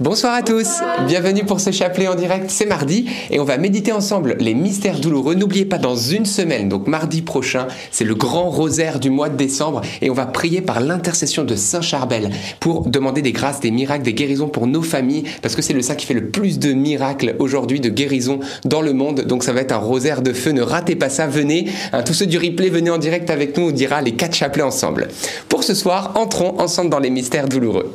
Bonsoir à tous, bienvenue pour ce chapelet en direct, c'est mardi et on va méditer ensemble les mystères douloureux. N'oubliez pas dans une semaine, donc mardi prochain, c'est le grand rosaire du mois de décembre et on va prier par l'intercession de Saint Charbel pour demander des grâces, des miracles, des guérisons pour nos familles parce que c'est le saint qui fait le plus de miracles aujourd'hui, de guérisons dans le monde. Donc ça va être un rosaire de feu, ne ratez pas ça, venez. Hein, tous ceux du replay, venez en direct avec nous, on dira les quatre chapelets ensemble. Pour ce soir, entrons ensemble dans les mystères douloureux.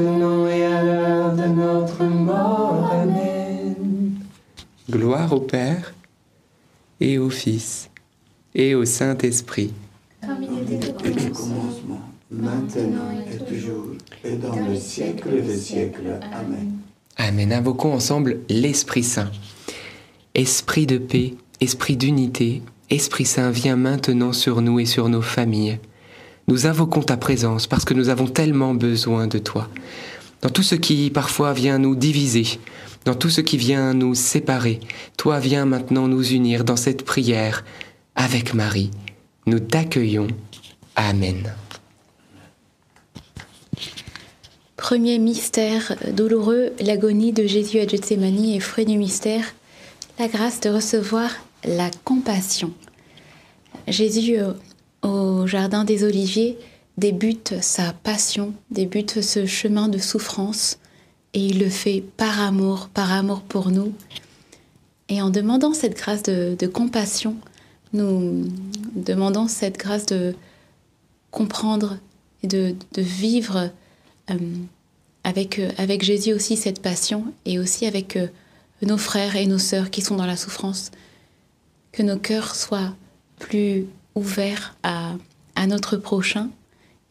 maintenant et à l'heure de notre mort. Amen. Gloire au Père et au Fils et au Saint-Esprit. comme il était au commencement, maintenant et toujours, et dans le siècle des siècles. Amen. Amen. Invoquons ensemble l'Esprit Saint. Esprit de paix, esprit d'unité, Esprit Saint, viens maintenant sur nous et sur nos familles. Nous invoquons ta présence parce que nous avons tellement besoin de toi. Dans tout ce qui parfois vient nous diviser, dans tout ce qui vient nous séparer, toi viens maintenant nous unir dans cette prière avec Marie. Nous t'accueillons. Amen. Premier mystère douloureux, l'agonie de Jésus à Gethsemane et fruit du mystère, la grâce de recevoir la compassion. Jésus au Jardin des Oliviers débute sa passion, débute ce chemin de souffrance et il le fait par amour, par amour pour nous. Et en demandant cette grâce de, compassion, nous demandons cette grâce de comprendre et de, de vivre euh, avec, euh, avec Jésus aussi cette passion et aussi avec euh, nos frères et nos sœurs qui sont dans la souffrance. Que nos cœurs soient plus ouverts à, à notre prochain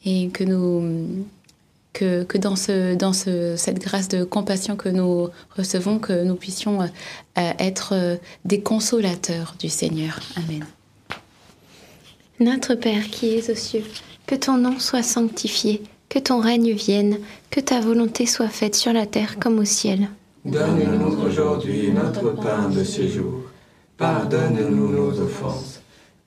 et que nous que, que dans, ce, dans ce, cette grâce de compassion que nous recevons, que nous puissions euh, être euh, des consolateurs du Seigneur. Amen. Notre Père qui es aux cieux, que ton nom soit sanctifié, que ton règne vienne, que ta volonté soit faite sur la terre comme au ciel. Donne-nous aujourd'hui notre pain de ce jour. Pardonne-nous nos offenses,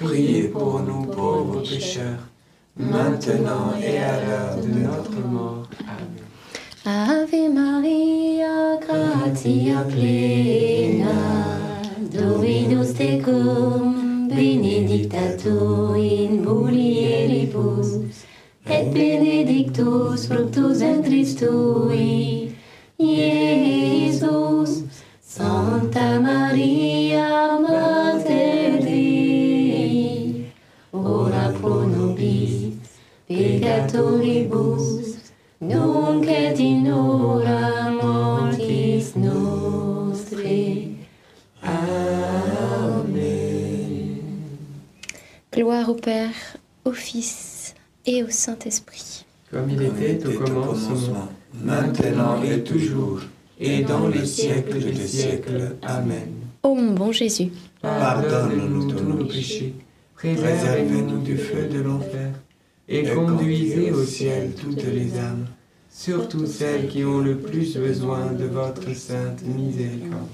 priez pour nous pauvres pécheurs, maintenant et à l'heure de notre mort. Amen. Ave Maria, gratia plena, Dominus tecum, benedicta tu in mulieribus, et benedictus fructus ventris tui, Iesus. Santa Maria, Mater peccatoribus, nunc et in hora mortis nostre. Gloire au Père, au Fils et au Saint-Esprit. comme il était au commencement, maintenant et toujours, et dans les siècles des siècles. Amen. Ô mon bon Jésus, Pardonne-nous tous nos péchés, préservez-nous du feu de l'enfer, et conduisez au ciel toutes les âmes, surtout celles qui ont le plus besoin de votre sainte miséricorde.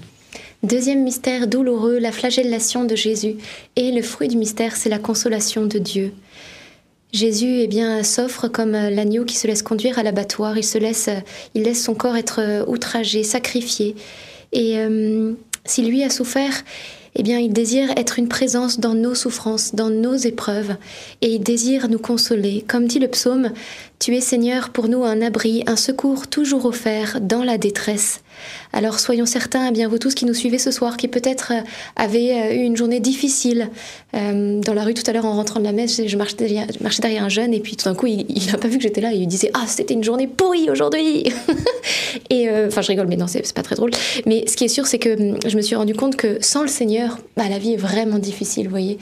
Deuxième mystère douloureux, la flagellation de Jésus. Et le fruit du mystère, c'est la consolation de Dieu. Jésus eh bien, s'offre comme l'agneau qui se laisse conduire à l'abattoir. Il, se laisse, il laisse son corps être outragé, sacrifié. Et euh, si lui a souffert, eh bien, il désire être une présence dans nos souffrances, dans nos épreuves. Et il désire nous consoler. Comme dit le psaume, Tu es Seigneur pour nous un abri, un secours toujours offert dans la détresse. Alors soyons certains, eh bien vous tous qui nous suivez ce soir, qui peut-être euh, avez euh, eu une journée difficile euh, dans la rue tout à l'heure en rentrant de la messe, je marchais derrière, je marchais derrière un jeune et puis tout d'un coup il n'a pas vu que j'étais là et il disait ah c'était une journée pourrie aujourd'hui! Et enfin je rigole mais non c'est pas très drôle. Mais ce qui est sûr c'est que hum, je me suis rendu compte que sans le Seigneur bah, la vie est vraiment difficile vous voyez.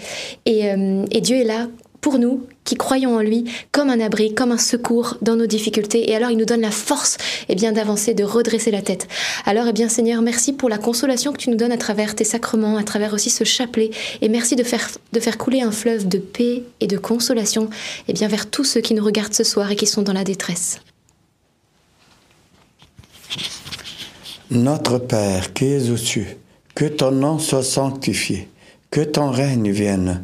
Et Dieu est là pour nous qui croyons en lui comme un abri, comme un secours dans nos difficultés. Et alors il nous donne la force eh bien d'avancer, de redresser la tête. Alors eh bien Seigneur, merci pour la consolation que tu nous donnes à travers tes sacrements, à travers aussi ce chapelet. Et merci de faire, de faire couler un fleuve de paix et de consolation eh bien vers tous ceux qui nous regardent ce soir et qui sont dans la détresse. Notre Père qui es aux cieux, que ton nom soit sanctifié, que ton règne vienne,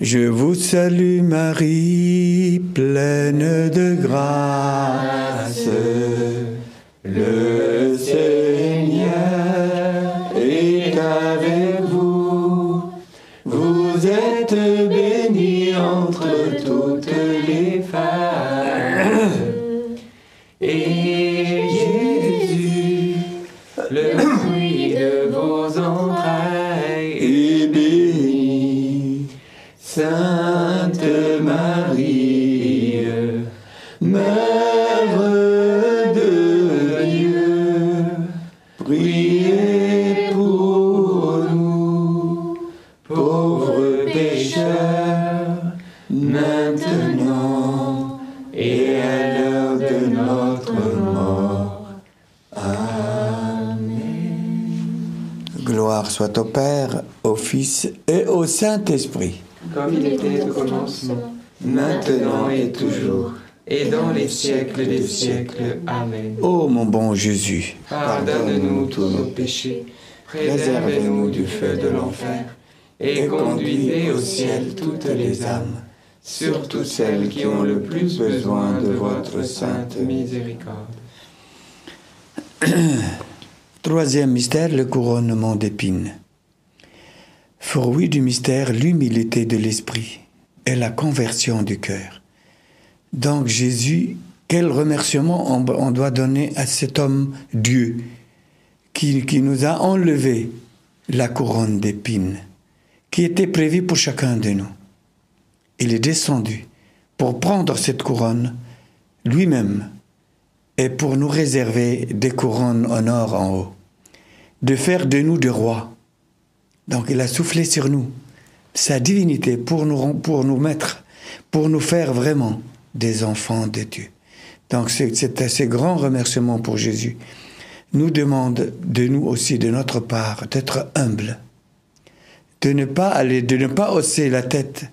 Je vous salue Marie, pleine de grâce. Sainte Marie, Mère de Dieu, priez pour nous, pauvres pécheurs, maintenant et à l'heure de notre mort. Gloire soit au Père, au Fils et au Saint-Esprit. Comme il était au commencement, maintenant et toujours, et dans les siècles des siècles. Amen. Ô mon bon Jésus, Pardonne-nous tous nos péchés, préservez-nous du feu de l'enfer, et conduisez au ciel toutes les âmes, surtout celles qui ont le plus besoin de votre sainte miséricorde. Troisième mystère, le couronnement d'épines. Fruit du mystère, l'humilité de l'esprit. et la conversion du cœur. Donc Jésus, quel remerciement on, doit donner à cet homme Dieu qui, qui nous a enlevé la couronne d'épines qui était prévue pour chacun de nous. Il est descendu pour prendre cette couronne lui-même et pour nous réserver des couronnes en or en haut, de faire de nous des rois. Donc il a soufflé sur nous sa divinité pour nous, pour mettre, pour nous faire vraiment des enfants de Dieu. Donc c'est assez grand remerciement pour Jésus. Nous demande de nous aussi, de notre part, d'être humble, de ne pas aller, de ne pas hausser la tête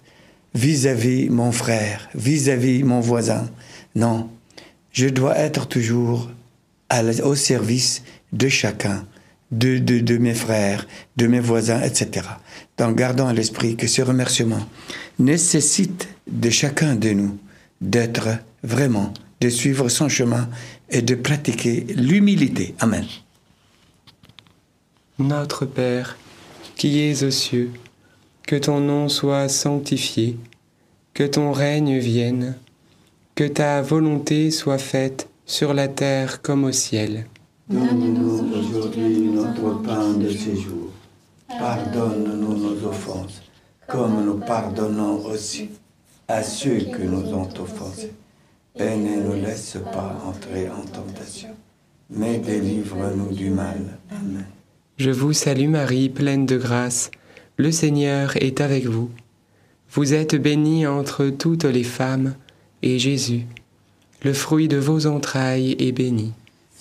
vis-à-vis mon frère, vis-à-vis mon voisin. Non, je dois être toujours au service de chacun, de, mes frères, de mes voisins, etc. Donc gardons à l'esprit que ce remerciement nécessite de chacun de nous d'être vraiment, de suivre son chemin et de pratiquer l'humilité. Amen. Notre Père, qui es aux cieux, que ton nom soit sanctifié, que ton règne vienne, que ta volonté soit faite sur la terre comme au ciel. Donne-nous aujourd'hui notre pain de ce jour. Pardonne-nous nos offenses, comme nous pardonnons aussi à ceux que nous ont offensés. Et ne nous laisse pas entrer en tentation, mais délivre-nous du mal. Amen. Je vous salue Marie, pleine de grâce. Le Seigneur est avec vous. Vous êtes bénie entre toutes les femmes, et Jésus, le fruit de vos entrailles, est béni.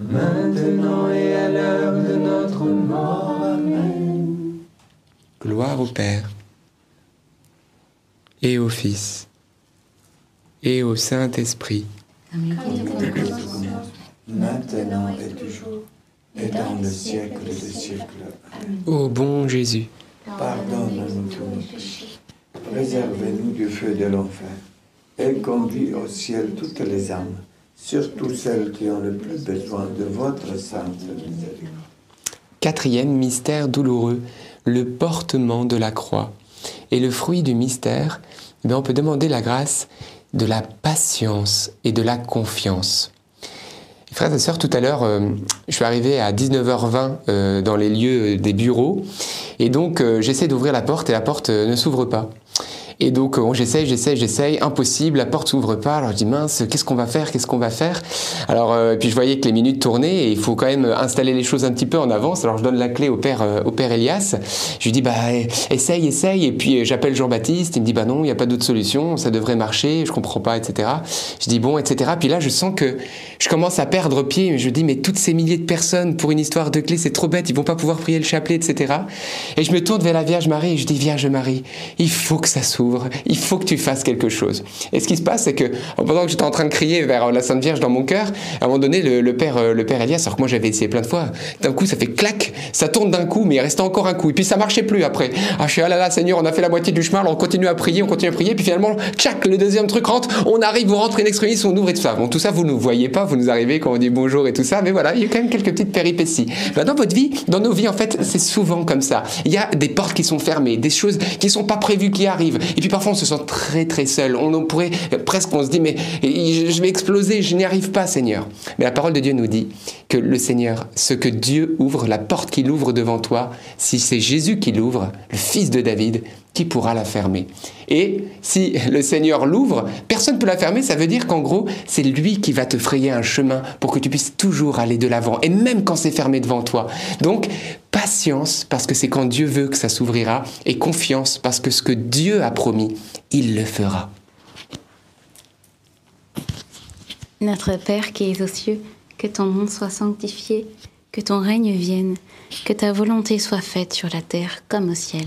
maintenant et à l'heure de notre mort. Amen. Gloire au Père, et au Fils, et au Saint-Esprit. maintenant et toujours, et dans le siècle des siècles. Ô bon Jésus, Pardonne-nous tous nos péchés, préservez-nous du feu de l'enfer, et conduis au ciel toutes les âmes, surtout celles qui ont le plus besoin de votre sainte miséricorde. quatrième mystère douloureux, le portement de la croix. Et le fruit du mystère, eh on peut demander la grâce de la patience et de la confiance. Frères et sœurs, tout à l'heure, euh, je suis arrivé à 19h20 euh, dans les lieux des bureaux, et donc euh, j'essaie d'ouvrir la porte et la porte ne s'ouvre pas. Et donc euh, j'essaye, j'essaye, j'essaye, impossible, la porte s'ouvre pas. Alors je dis mince, qu'est-ce qu'on va faire, qu'est-ce qu'on va faire? Alors euh, puis je voyais que les minutes tournaient et il faut quand même installer les choses un petit peu en avance. Alors je donne la clé au père, euh, au père Elias. Je lui dis bah essaye, essaye. Et puis euh, j'appelle Jean-Baptiste. Il me dit bah non, il n'y a pas d'autre solution, ça devrait marcher. Je comprends pas, etc. Je dis bon, etc. Puis là je sens que je commence à perdre pied. Je dis mais toutes ces milliers de personnes pour une histoire de clé, c'est trop bête. Ils vont pas pouvoir prier le chapelet, etc. Et je me tourne vers la Vierge Marie et je dis Vierge Marie, il faut que ça s'ouvre il faut que tu fasses quelque chose. Et ce qui se passe, c'est que pendant que j'étais en train de crier vers la Sainte Vierge dans mon cœur, à un moment donné, le, père, euh, le père Elias, alors que moi j'avais essayé plein de fois, d'un coup ça fait clac, ça tourne d'un coup, mais il restait encore un coup, et puis ça marchait plus après. Ah, je suis ah là là, Seigneur, on a fait la moitié du chemin, alors on continue à prier, on continue à prier, puis finalement, tchac, le deuxième truc rentre, on arrive, on rentre in extremis, on ouvre et tout ça. Bon, tout ça vous ne voyez pas, vous nous arrivez quand on dit bonjour et tout ça, mais voilà, il y a quand même quelques petites péripéties. Ben, dans votre vie, dans nos vies, en fait, c'est souvent comme ça. Il y a des portes qui sont fermées, des choses qui sont pas prévues qui arrivent, et puis parfois on se sent très très seul. On pourrait presque, on se dit, mais je vais exploser, je n'y arrive pas, Seigneur. Mais la parole de Dieu nous dit que le Seigneur, ce que Dieu ouvre, la porte qu'il ouvre devant toi, si c'est Jésus qui l'ouvre, le Fils de David, qui pourra la fermer Et si le Seigneur l'ouvre, personne ne peut la fermer, ça veut dire qu'en gros, c'est lui qui va te frayer un chemin pour que tu puisses toujours aller de l'avant, et même quand c'est fermé devant toi. Donc, patience, parce que c'est quand Dieu veut que ça s'ouvrira, et confiance, parce que ce que Dieu a promis, il le fera. Notre Père qui es aux cieux, que ton nom soit sanctifié, que ton règne vienne, que ta volonté soit faite sur la terre comme au ciel.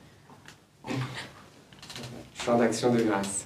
Chant d'action de grâce.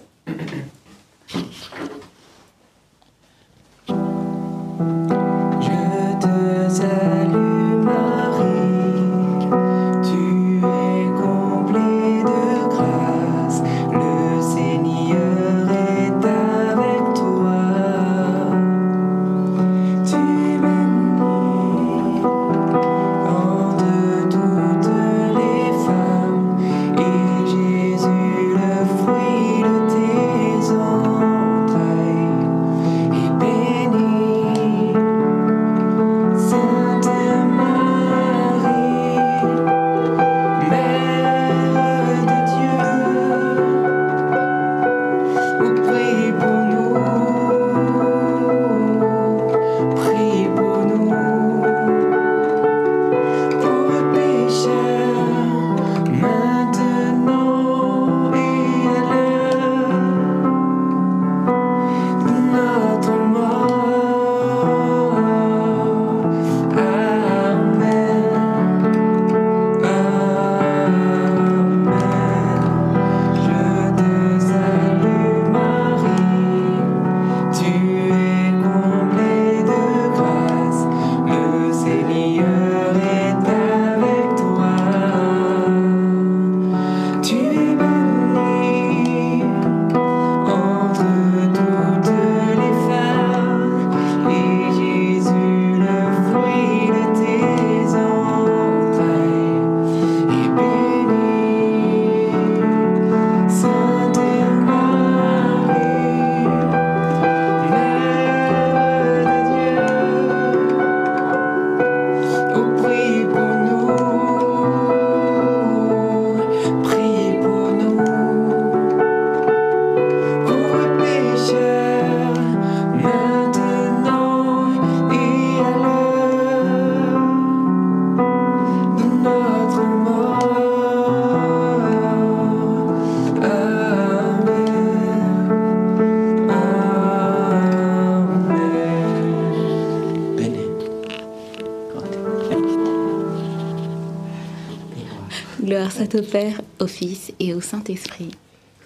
Au Père, au Fils et au Saint-Esprit.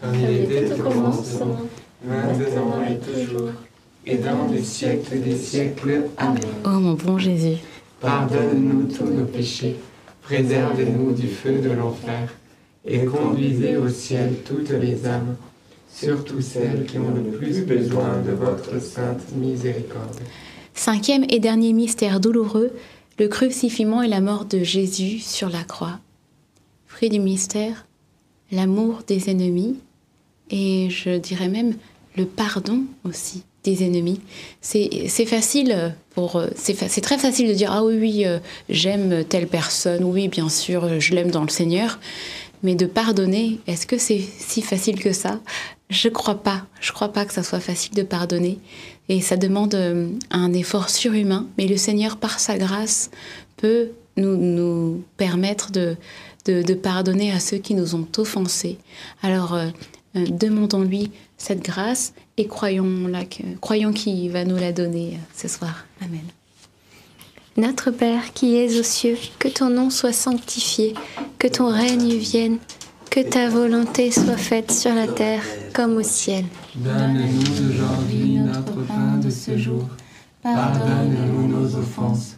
Comme il était au commencement, maintenant et toujours, et dans les siècles des siècles. Amen. Ô mon bon Jésus, pardonne-nous tous nos péchés, préservez-nous du feu de l'enfer, et conduisez au ciel toutes les âmes, surtout celles qui ont le plus besoin de votre sainte miséricorde. Cinquième et dernier mystère douloureux, le crucifixion et la mort de Jésus sur la croix du mystère, l'amour des ennemis et je dirais même le pardon aussi des ennemis. C'est facile pour c'est très facile de dire ah oui oui euh, j'aime telle personne oui bien sûr je l'aime dans le Seigneur mais de pardonner est-ce que c'est si facile que ça? Je crois pas. Je crois pas que ça soit facile de pardonner et ça demande euh, un effort surhumain mais le Seigneur par sa grâce peut nous, nous permettre de de, pardonner à ceux qui nous ont offensés. Alors, euh, euh, demandons-lui cette grâce et croyons, croyons qu'il va nous la donner euh, ce soir. Amen. Notre Père qui es aux cieux, que ton nom soit sanctifié, que ton règne vienne, que ta volonté soit faite sur la terre comme au ciel. Donne-nous aujourd'hui notre pain de ce jour. Pardonne-nous nos offenses,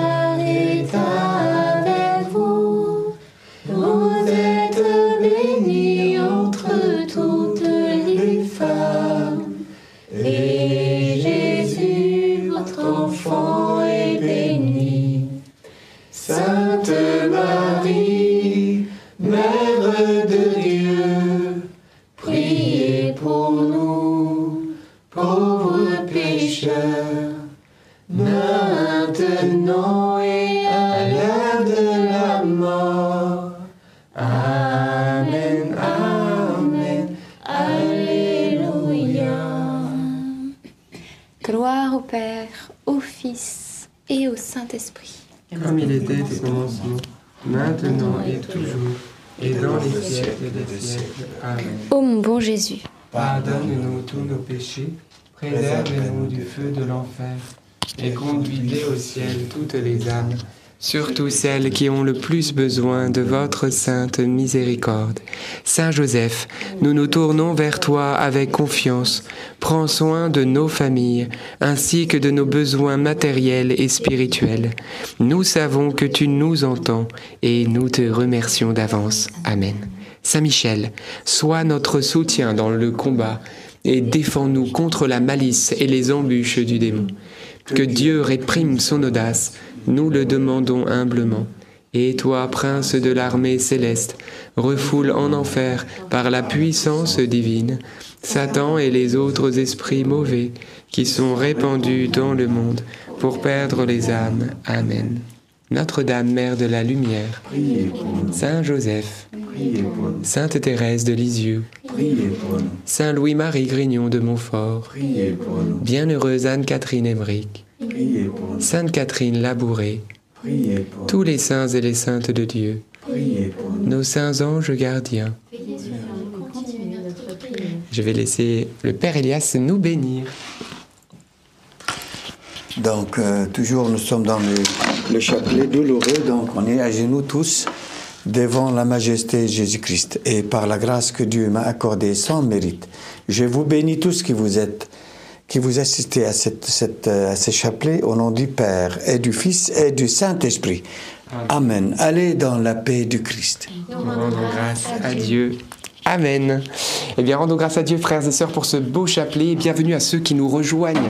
les âmes, surtout celles qui ont le plus besoin de votre sainte miséricorde. Saint Joseph, nous nous tournons vers toi avec confiance. Prends soin de nos familles, ainsi que de nos besoins matériels et spirituels. Nous savons que tu nous entends, et nous te remercions d'avance. Amen. Saint Michel, sois notre soutien dans le combat et défends-nous contre la malice et les embûches du démon. Que Dieu réprime son audace, nous le demandons humblement. Et toi, prince de l'armée céleste, refoule en enfer par la puissance divine Satan et les autres esprits mauvais qui sont répandus dans le monde pour perdre les âmes. Amen. Notre-Dame, Mère de la Lumière, Saint Joseph, Sainte Thérèse de Lisieux, Saint Louis-Marie Grignon de Montfort, Bienheureuse Anne-Catherine Emmerich, Sainte Catherine Labouré, tous les saints et les saintes de Dieu, nos saints anges gardiens. Je vais laisser le Père Elias nous bénir. Donc, euh, toujours, nous sommes dans le, le chapelet douloureux, donc on est à genoux tous. devant la majesté de Jésus-Christ. Et par la grâce que Dieu m'a accordée sans mérite, je vous bénis tous qui vous êtes, qui vous assistez à, cette, cette, à ces chapelets au nom du Père et du Fils et du Saint-Esprit. Amen. Allez dans la paix du Christ. Nous rendons grâce à Dieu. Amen. Eh bien, rendons grâce à Dieu, frères et sœurs, pour ce beau chapelet. Bienvenue à ceux qui nous rejoignent,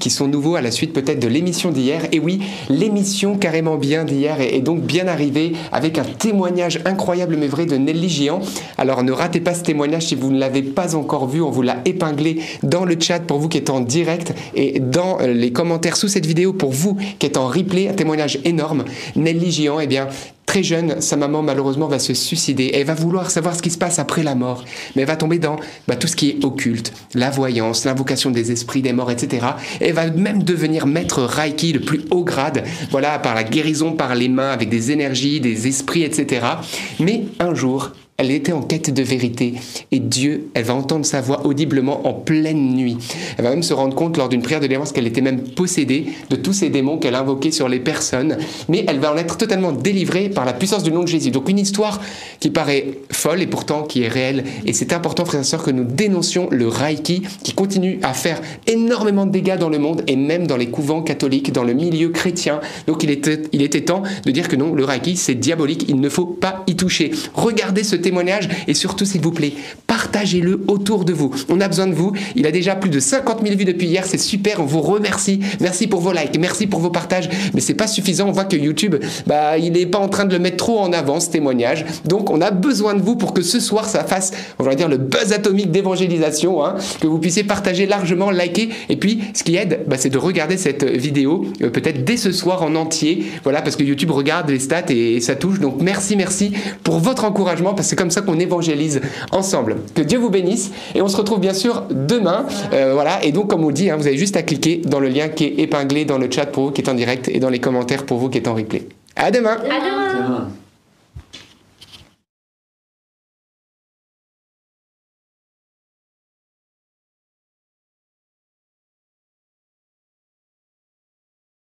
qui sont nouveaux à la suite peut-être de l'émission d'hier. Et oui, l'émission carrément bien d'hier est donc bien arrivée avec un témoignage incroyable mais vrai de Nelly Géant. Alors ne ratez pas ce témoignage si vous ne l'avez pas encore vu. On vous l'a épinglé dans le chat pour vous qui êtes en direct et dans les commentaires sous cette vidéo pour vous qui êtes en replay. Un témoignage énorme. Nelly Géant, eh bien, Très jeune, sa maman malheureusement va se suicider. Elle va vouloir savoir ce qui se passe après la mort, mais elle va tomber dans bah, tout ce qui est occulte, la voyance, l'invocation des esprits des morts, etc. elle va même devenir maître Reiki, le plus haut grade, voilà, par la guérison par les mains, avec des énergies, des esprits, etc. Mais un jour, elle était en quête de vérité. Et Dieu, elle va entendre sa voix audiblement en pleine nuit. Elle va même se rendre compte lors d'une prière de délivrance qu'elle était même possédée de tous ces démons qu'elle invoquait sur les personnes. Mais elle va en être totalement délivrée par la puissance du nom de Jésus. Donc une histoire qui paraît folle et pourtant qui est réelle. Et c'est important, frères et sœurs, que nous dénoncions le Reiki qui continue à faire énormément de dégâts dans le monde et même dans les couvents catholiques, dans le milieu chrétien. Donc il était, il était temps de dire que non, le Reiki, c'est diabolique. Il ne faut pas y toucher. Regardez ce témoignage et surtout, s'il vous plaît, partagez-le autour de vous. On a besoin de vous. Il a déjà plus de 50 000 vues depuis hier. C'est super. On vous remercie. Merci pour vos likes. Merci pour vos partages. Mais c'est pas suffisant. On voit que YouTube, bah, il n'est pas en train de le mettre trop en avant, ce témoignage. Donc, on a besoin de vous pour que ce soir, ça fasse, on va dire, le buzz atomique d'évangélisation, hein, que vous puissiez partager largement, liker. Et puis, ce qui aide, bah, c'est de regarder cette vidéo, euh, peut-être dès ce soir en entier. Voilà, parce que YouTube regarde les stats et, ça touche. Donc, merci, merci pour votre encouragement, parce que comme ça qu'on évangélise ensemble. Que Dieu vous bénisse et on se retrouve bien sûr demain. Euh, voilà, et donc comme on dit, hein, vous avez juste à cliquer dans le lien qui est épinglé dans le chat pour vous qui est en direct et dans les commentaires pour vous qui êtes en replay. À demain. À demain.